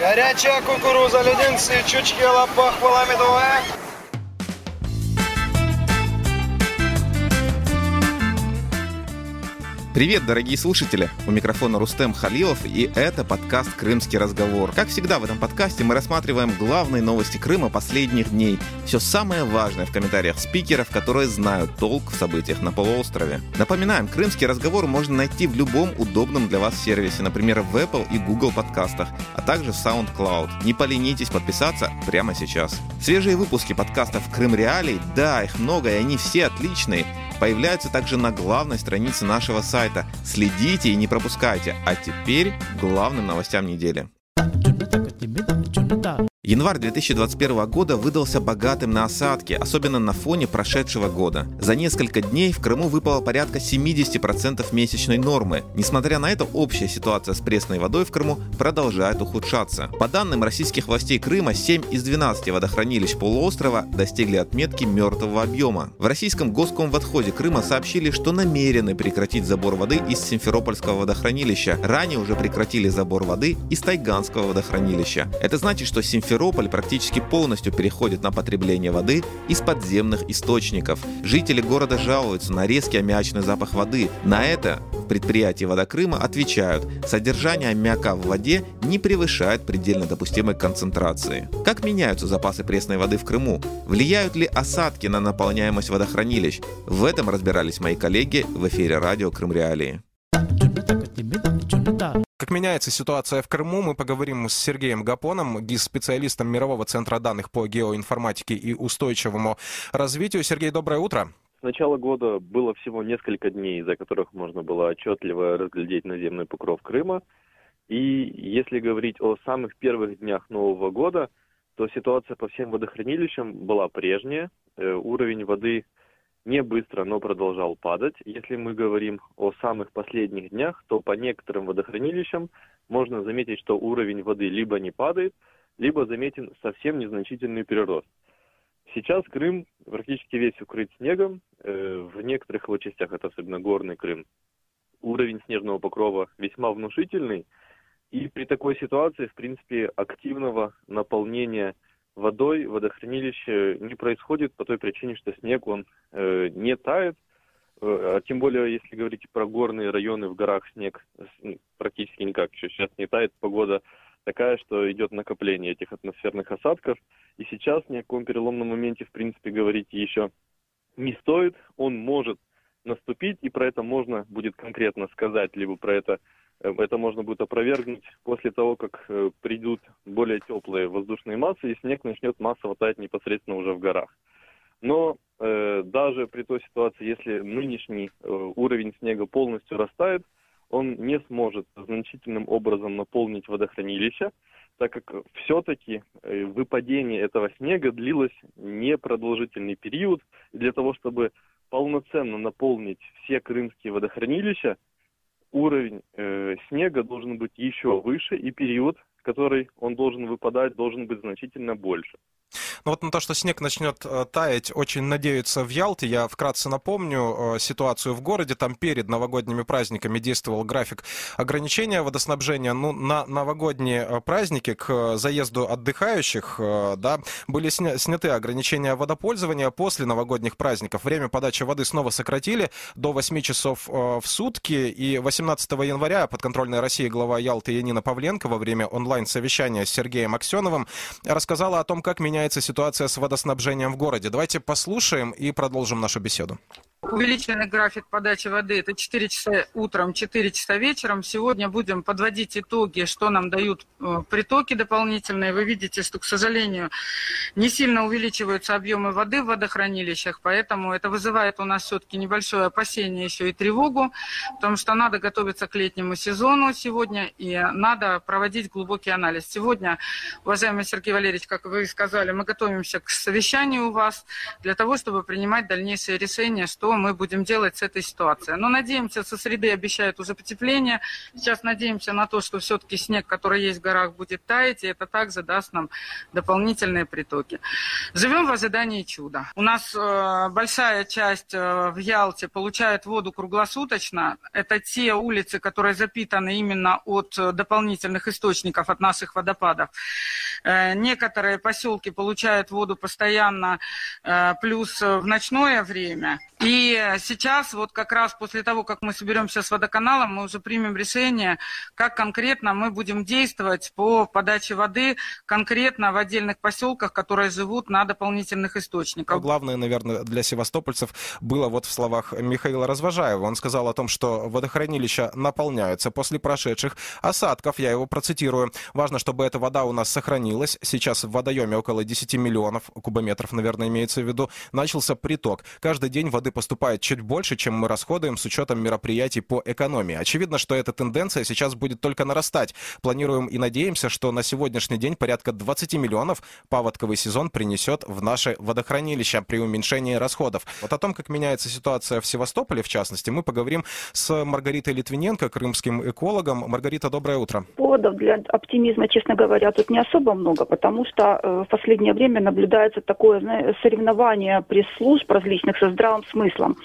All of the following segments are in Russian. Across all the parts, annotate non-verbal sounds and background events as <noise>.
Горячая кукуруза, леденцы, чучки, лопах, медовая. Привет, дорогие слушатели! У микрофона Рустем Халилов, и это подкаст «Крымский разговор». Как всегда в этом подкасте мы рассматриваем главные новости Крыма последних дней. Все самое важное в комментариях спикеров, которые знают толк в событиях на полуострове. Напоминаем, «Крымский разговор» можно найти в любом удобном для вас сервисе, например, в Apple и Google подкастах, а также в SoundCloud. Не поленитесь подписаться прямо сейчас. Свежие выпуски подкастов «Крым Реалий», да, их много, и они все отличные, появляются также на главной странице нашего сайта. Следите и не пропускайте. А теперь главным новостям недели. Январь 2021 года выдался богатым на осадки, особенно на фоне прошедшего года. За несколько дней в Крыму выпало порядка 70% месячной нормы. Несмотря на это, общая ситуация с пресной водой в Крыму продолжает ухудшаться. По данным российских властей Крыма, 7 из 12 водохранилищ полуострова достигли отметки мертвого объема. В российском госкомводходе Крыма сообщили, что намерены прекратить забор воды из Симферопольского водохранилища. Ранее уже прекратили забор воды из Тайганского водохранилища. Это значит, что Симферополь Симферополь практически полностью переходит на потребление воды из подземных источников. Жители города жалуются на резкий аммиачный запах воды. На это в предприятии Водокрыма отвечают, содержание аммиака в воде не превышает предельно допустимой концентрации. Как меняются запасы пресной воды в Крыму? Влияют ли осадки на наполняемость водохранилищ? В этом разбирались мои коллеги в эфире радио Крым Реалии. Меняется ситуация в Крыму, мы поговорим с Сергеем Гапоном, ГИС-специалистом Мирового центра данных по геоинформатике и устойчивому развитию. Сергей, доброе утро. С начала года было всего несколько дней, за которых можно было отчетливо разглядеть наземный покров Крыма. И если говорить о самых первых днях Нового года, то ситуация по всем водохранилищам была прежняя. Э, уровень воды не быстро, но продолжал падать. Если мы говорим о самых последних днях, то по некоторым водохранилищам можно заметить, что уровень воды либо не падает, либо заметен совсем незначительный прирост. Сейчас Крым практически весь укрыт снегом. Э, в некоторых его частях, это особенно горный Крым, уровень снежного покрова весьма внушительный. И при такой ситуации, в принципе, активного наполнения водой водохранилище не происходит по той причине, что снег он э, не тает, э, а тем более, если говорить про горные районы в горах, снег практически никак еще сейчас не тает, погода такая, что идет накопление этих атмосферных осадков, и сейчас ни о каком переломном моменте, в принципе, говорить еще не стоит, он может наступить, и про это можно будет конкретно сказать, либо про это это можно будет опровергнуть после того, как э, придут более теплые воздушные массы, и снег начнет массово таять непосредственно уже в горах. Но э, даже при той ситуации, если нынешний э, уровень снега полностью растает, он не сможет значительным образом наполнить водохранилище, так как все-таки э, выпадение этого снега длилось непродолжительный период. И для того, чтобы полноценно наполнить все крымские водохранилища, уровень э, снега должен быть еще выше, и период, который он должен выпадать, должен быть значительно больше. Но ну, вот на то, что снег начнет э, таять, очень надеются в Ялте. Я вкратце напомню э, ситуацию в городе. Там перед новогодними праздниками действовал график ограничения водоснабжения. Ну, на новогодние э, праздники к заезду отдыхающих да, были сняты ограничения водопользования. После новогодних праздников время подачи воды снова сократили до 8 часов в сутки. И 18 января подконтрольная России глава Ялты Янина Павленко во время онлайн-совещания с Сергеем Аксеновым рассказала о том, как меняется ситуация с водоснабжением в городе. Давайте послушаем и продолжим нашу беседу. Увеличенный график подачи воды – это 4 часа утром, 4 часа вечером. Сегодня будем подводить итоги, что нам дают э, притоки дополнительные. Вы видите, что, к сожалению, не сильно увеличиваются объемы воды в водохранилищах, поэтому это вызывает у нас все-таки небольшое опасение еще и тревогу, потому что надо готовиться к летнему сезону сегодня и надо проводить глубокий анализ. Сегодня, уважаемый Сергей Валерьевич, как вы сказали, мы готовимся к совещанию у вас для того, чтобы принимать дальнейшие решения, что что мы будем делать с этой ситуацией. Но надеемся, со среды обещают уже потепление. Сейчас надеемся на то, что все-таки снег, который есть в горах, будет таять, и это также даст нам дополнительные притоки. Живем в ожидании чуда. У нас э, большая часть э, в Ялте получает воду круглосуточно. Это те улицы, которые запитаны именно от э, дополнительных источников, от наших водопадов. Э, некоторые поселки получают воду постоянно, э, плюс в ночное время. И сейчас, вот как раз после того, как мы соберемся с водоканалом, мы уже примем решение, как конкретно мы будем действовать по подаче воды конкретно в отдельных поселках, которые живут на дополнительных источниках. Главное, наверное, для севастопольцев было вот в словах Михаила Развожаева. Он сказал о том, что водохранилища наполняются после прошедших осадков. Я его процитирую. Важно, чтобы эта вода у нас сохранилась. Сейчас в водоеме около 10 миллионов кубометров, наверное, имеется в виду. Начался приток. Каждый день воды поступает чуть больше, чем мы расходуем с учетом мероприятий по экономии. Очевидно, что эта тенденция сейчас будет только нарастать. Планируем и надеемся, что на сегодняшний день порядка 20 миллионов паводковый сезон принесет в наше водохранилище при уменьшении расходов. Вот о том, как меняется ситуация в Севастополе, в частности, мы поговорим с Маргаритой Литвиненко, крымским экологом. Маргарита, доброе утро. Поводов для оптимизма, честно говоря, тут не особо много, потому что э, в последнее время наблюдается такое соревнование пресс-служб различных со здравым смыслом. Islam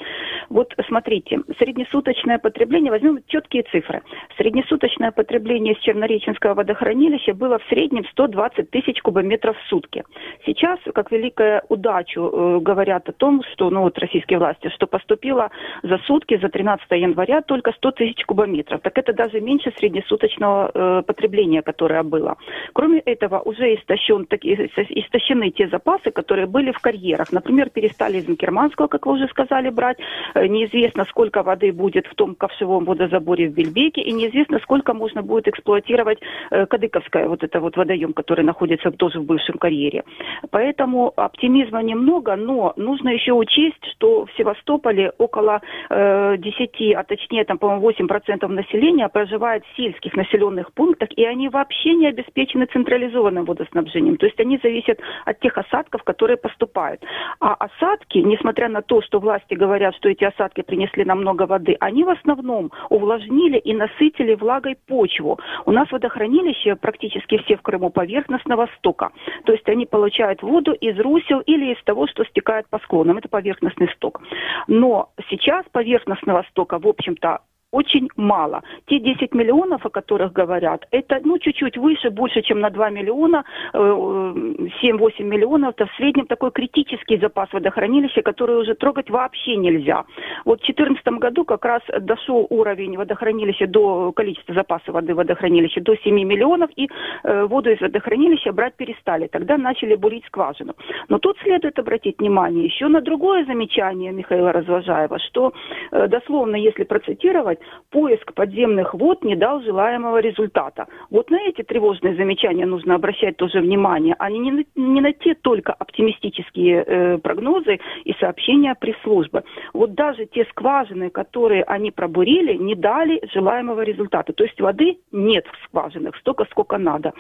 Вот смотрите, среднесуточное потребление, возьмем четкие цифры. Среднесуточное потребление с Чернореченского водохранилища было в среднем 120 тысяч кубометров в сутки. Сейчас, как великая удачу, э, говорят о том, что, ну вот российские власти, что поступило за сутки, за 13 января только 100 тысяч кубометров. Так это даже меньше среднесуточного э, потребления, которое было. Кроме этого, уже истощен, так, истощены те запасы, которые были в карьерах. Например, перестали из Инкерманского, как вы уже сказали, брать. Э, неизвестно, сколько воды будет в том ковшевом водозаборе в Бельбеке, и неизвестно, сколько можно будет эксплуатировать э, Кадыковская, вот это вот водоем, который находится тоже в бывшем карьере. Поэтому оптимизма немного, но нужно еще учесть, что в Севастополе около э, 10, а точнее там, по-моему, 8% населения проживает в сельских населенных пунктах, и они вообще не обеспечены централизованным водоснабжением. То есть они зависят от тех осадков, которые поступают. А осадки, несмотря на то, что власти говорят, что эти осадки принесли нам много воды, они в основном увлажнили и насытили влагой почву. У нас водохранилища практически все в Крыму поверхностного стока. То есть они получают воду из русел или из того, что стекает по склонам. Это поверхностный сток. Но сейчас поверхностного стока, в общем-то, очень мало. Те 10 миллионов, о которых говорят, это ну, чуть-чуть выше, больше, чем на 2 миллиона, 7-8 э, миллионов, это в среднем такой критический запас водохранилища, который уже трогать вообще нельзя. Вот в 2014 году как раз дошел уровень водохранилища до количества запаса воды водохранилища до 7 миллионов, и э, воду из водохранилища брать перестали. Тогда начали бурить скважину. Но тут следует обратить внимание еще на другое замечание Михаила Развожаева, что э, дословно, если процитировать, поиск подземных вод не дал желаемого результата. Вот на эти тревожные замечания нужно обращать тоже внимание, а не на, не на те только оптимистические э, прогнозы и сообщения пресс-службы. Вот даже те скважины, которые они пробурили, не дали желаемого результата. То есть воды нет в скважинах столько, сколько надо.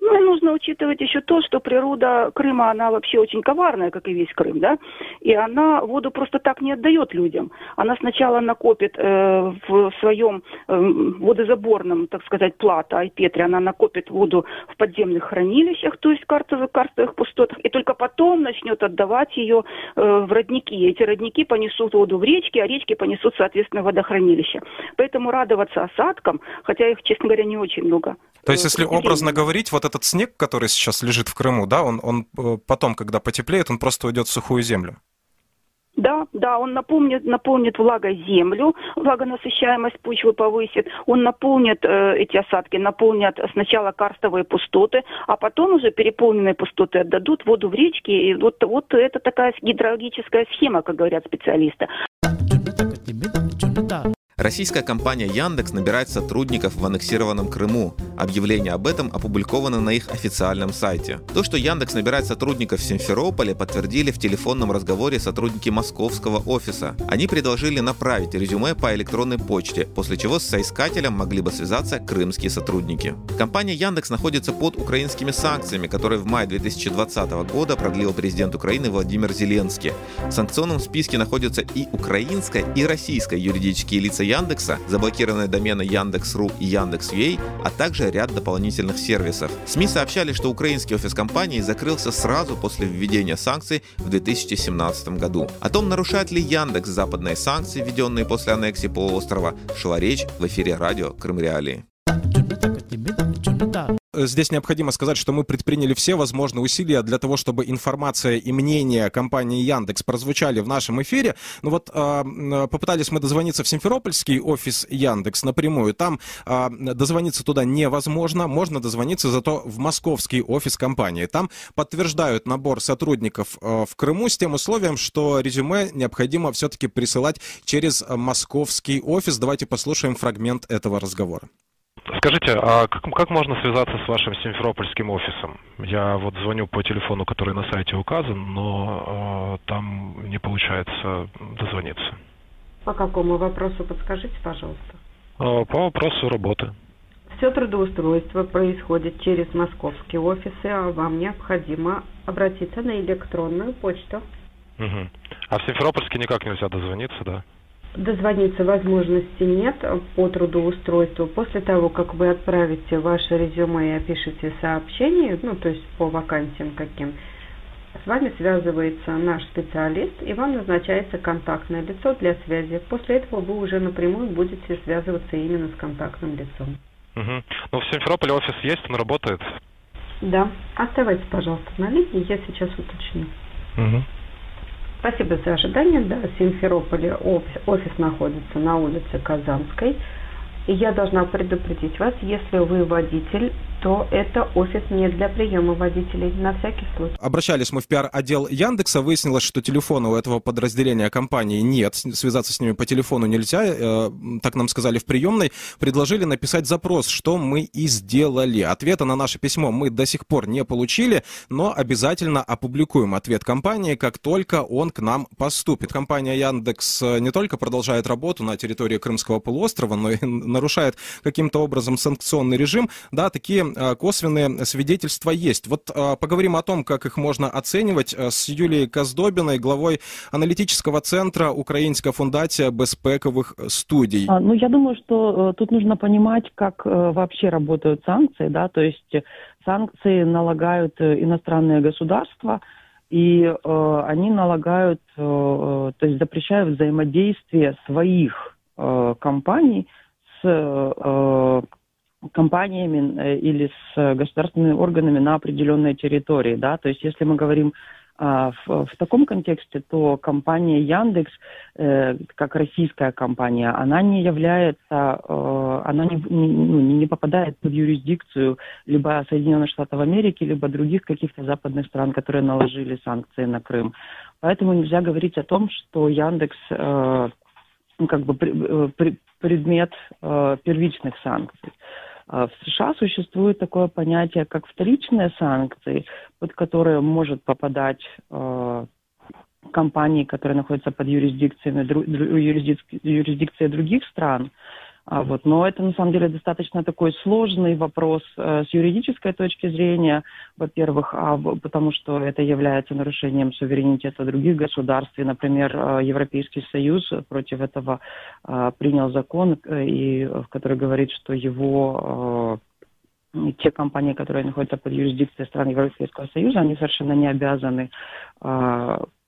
Ну и нужно учитывать еще то, что природа Крыма, она вообще очень коварная, как и весь Крым, да, и она воду просто так не отдает людям. Она сначала накопит э, в в своем э, водозаборном, так сказать, плата Айпетре, она накопит воду в подземных хранилищах, то есть карстовых, карстовых пустотах, и только потом начнет отдавать ее э, в родники. Эти родники понесут воду в речки, а речки понесут, соответственно, водохранилища. Поэтому радоваться осадкам, хотя их, честно говоря, не очень много. То есть, если образно говорить, вот этот снег, который сейчас лежит в Крыму, да, он, он э, потом, когда потеплеет, он просто уйдет в сухую землю? Да, да, он наполнит, наполнит влагой землю, влагонасыщаемость почвы повысит, он наполнит э, эти осадки, наполнят сначала карстовые пустоты, а потом уже переполненные пустоты отдадут воду в речки. И вот, вот это такая гидрологическая схема, как говорят специалисты. Российская компания Яндекс набирает сотрудников в аннексированном Крыму. Объявление об этом опубликовано на их официальном сайте. То, что Яндекс набирает сотрудников в Симферополе, подтвердили в телефонном разговоре сотрудники московского офиса. Они предложили направить резюме по электронной почте, после чего с соискателем могли бы связаться крымские сотрудники. Компания Яндекс находится под украинскими санкциями, которые в мае 2020 года продлил президент Украины Владимир Зеленский. В санкционном списке находятся и украинская, и российская юридические лица Яндекса, заблокированные домены Яндекс.ру и Яндекс.ua, а также ряд дополнительных сервисов. СМИ сообщали, что украинский офис компании закрылся сразу после введения санкций в 2017 году. О том, нарушает ли Яндекс западные санкции, введенные после аннексии полуострова, шла речь в эфире радио Крым Реалии. Э, здесь необходимо сказать, что мы предприняли все возможные усилия для того, чтобы информация и мнение компании Яндекс прозвучали в нашем эфире. Ну вот э, попытались мы дозвониться в Симферопольский офис Яндекс напрямую. Там э, дозвониться туда невозможно. Можно дозвониться зато в московский офис компании. Там подтверждают набор сотрудников э, в Крыму с тем условием, что резюме необходимо все-таки присылать через московский офис. Давайте послушаем фрагмент этого разговора. Скажите, а как, как можно связаться с вашим симферопольским офисом? Я вот звоню по телефону, который на сайте указан, но э, там не получается дозвониться. По какому вопросу подскажите, пожалуйста? Э, по вопросу работы. Все трудоустройство происходит через московские офисы, а вам необходимо обратиться на электронную почту. Угу. А в Симферопольске никак нельзя дозвониться, да? Дозвониться возможности нет по трудоустройству. После того, как вы отправите ваше резюме и опишите сообщение, ну, то есть по вакансиям каким, с вами связывается наш специалист, и вам назначается контактное лицо для связи. После этого вы уже напрямую будете связываться именно с контактным лицом. Угу. Ну, в Симферополе офис есть, он работает? Да. Оставайтесь, пожалуйста, на линии, я сейчас уточню. Угу. Спасибо за ожидание. Да, в Симферополе офис, находится на улице Казанской. И я должна предупредить вас, если вы водитель, то это офис не для приема водителей, на всякий случай. Обращались мы в пиар-отдел Яндекса, выяснилось, что телефона у этого подразделения компании нет, связаться с ними по телефону нельзя, э, так нам сказали в приемной, предложили написать запрос, что мы и сделали. Ответа на наше письмо мы до сих пор не получили, но обязательно опубликуем ответ компании, как только он к нам поступит. Компания Яндекс э, не только продолжает работу на территории Крымского полуострова, но и <laughs> нарушает каким-то образом санкционный режим. Да, такие косвенные свидетельства есть. Вот э, поговорим о том, как их можно оценивать э, с Юлией Коздобиной, главой аналитического центра Украинская фундация безпековых студий. А, ну, я думаю, что тут нужно понимать, как вообще работают санкции, да, то есть санкции налагают иностранные государства, и э, они налагают, э, то есть запрещают взаимодействие своих э, компаний с э, компаниями э, или с э, государственными органами на определенной территории, да, то есть если мы говорим а, в, в таком контексте, то компания Яндекс, э, как российская компания, она не является, э, она не, не, ну, не попадает в юрисдикцию либо Соединенных Штатов Америки, либо других каких-то западных стран, которые наложили санкции на Крым. Поэтому нельзя говорить о том, что Яндекс э, как бы при, э, при, предмет э, первичных санкций. В США существует такое понятие, как вторичные санкции, под которые может попадать э, компании, которые находятся под юрисдикцией, юрисдикцией других стран. А вот, но это на самом деле достаточно такой сложный вопрос э, с юридической точки зрения, во-первых, а, потому что это является нарушением суверенитета других государств. И, например, э, Европейский Союз против этого э, принял закон, и, в который говорит, что его те компании, которые находятся под юрисдикцией стран Европейского Союза, они совершенно не обязаны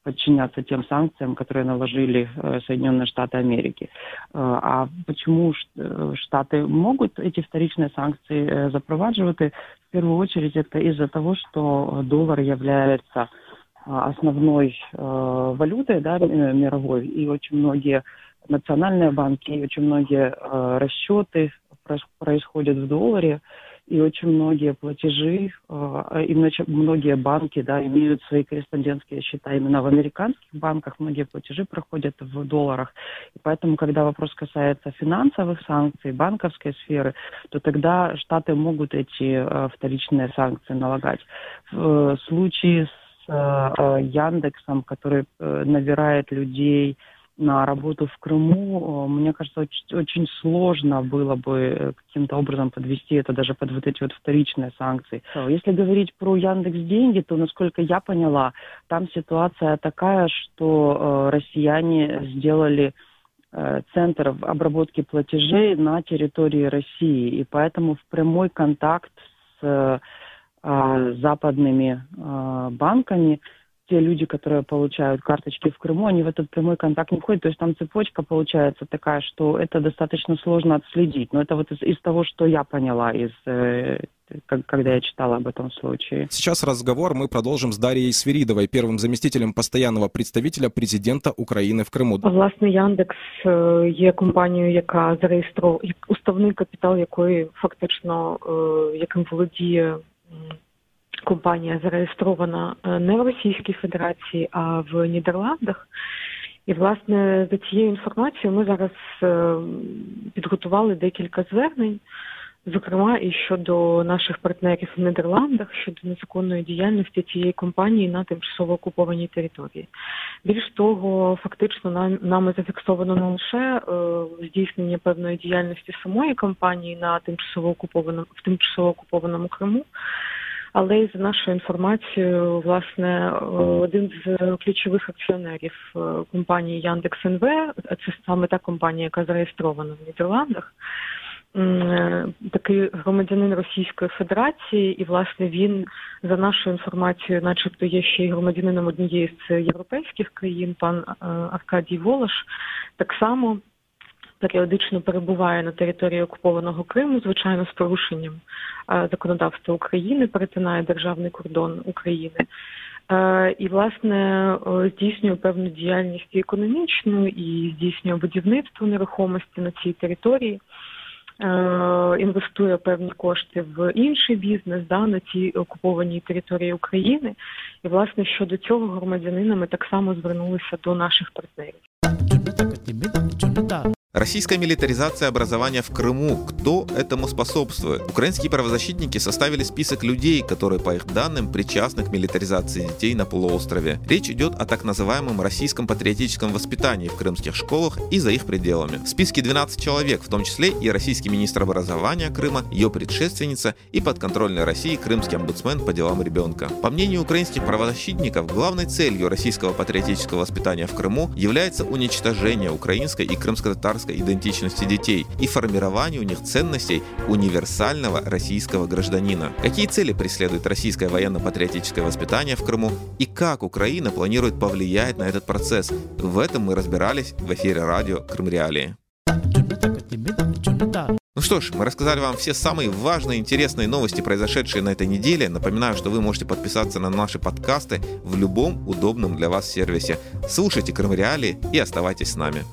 подчиняться тем санкциям, которые наложили э, Соединенные Штаты Америки. Э, а почему э, Штаты могут эти вторичные санкции запровадживать? В первую очередь это из-за того, что доллар является основной валютой да, мировой, и очень многие национальные банки, и очень многие расчеты происходят в долларе, и очень многие платежи, э, и многие банки да, имеют свои корреспондентские счета именно в американских банках, многие платежи проходят в долларах. И поэтому, когда вопрос касается финансовых санкций, банковской сферы, то тогда Штаты могут эти э, вторичные санкции налагать. В случае с Яндексом, который набирает людей, на работу в Крыму, э, мне кажется, очень, очень сложно было бы э, каким-то образом подвести это даже под вот эти вот вторичные санкции. Если говорить про Яндекс Деньги, то, насколько я поняла, там ситуация такая, что э, россияне сделали центр обработки платежей на территории России, и поэтому в прямой контакт с э, западными банками те люди, которые получают карточки в Крыму, они в этот прямой контакт не входят. То есть там цепочка получается такая, что это достаточно сложно отследить. Но это вот из, из того, что я поняла, из, э, когда я читала об этом случае. Сейчас разговор мы продолжим с Дарьей Свиридовой, первым заместителем постоянного представителя президента України в Криму. Власне, Яндекс є компанією, яка зареєстрована, уставний капітал якої фактично яким володіє компанія зареєстрована не в Російській Федерації, а в Нідерландах. І, власне, за цією інформацією ми зараз підготували декілька звернень, зокрема і щодо наших партнерів в Нідерландах щодо незаконної діяльності цієї компанії на тимчасово окупованій території. Більш того, фактично нами зафіксовано не лише здійснення певної діяльності самої компанії на тимчасово окупованому в тимчасово окупованому Криму. Але і за нашою інформацією, власне, один з ключових акціонерів компанії Яндекс НВ, це саме та компанія, яка зареєстрована в Нідерландах. Такий громадянин Російської Федерації, і власне він за нашою інформацією, начебто, є ще й громадянином однієї з європейських країн, пан Аркадій Волош, так само періодично перебуває на території окупованого Криму, звичайно, з порушенням законодавства України, перетинає державний кордон України. І, власне, здійснює певну діяльність і економічну, і здійснює будівництво нерухомості на цій території, інвестує певні кошти в інший бізнес да, на цій окупованій території України. І, власне, щодо цього громадянина ми так само звернулися до наших партнерів. Российская милитаризация образования в Крыму. Кто этому способствует? Украинские правозащитники составили список людей, которые, по их данным, причастны к милитаризации детей на полуострове. Речь идет о так называемом российском патриотическом воспитании в крымских школах и за их пределами. В списке 12 человек, в том числе и российский министр образования Крыма, ее предшественница и подконтрольной России крымский омбудсмен по делам ребенка. По мнению украинских правозащитников, главной целью российского патриотического воспитания в Крыму является уничтожение украинской и крымско-татарской идентичности детей и формированию у них ценностей универсального российского гражданина. Какие цели преследует российское военно-патриотическое воспитание в Крыму и как Украина планирует повлиять на этот процесс? В этом мы разбирались в эфире радио Крым Реалии. Ну что ж, мы рассказали вам все самые важные, интересные новости, произошедшие на этой неделе. Напоминаю, что вы можете подписаться на наши подкасты в любом удобном для вас сервисе. Слушайте Крым Реалии и оставайтесь с нами.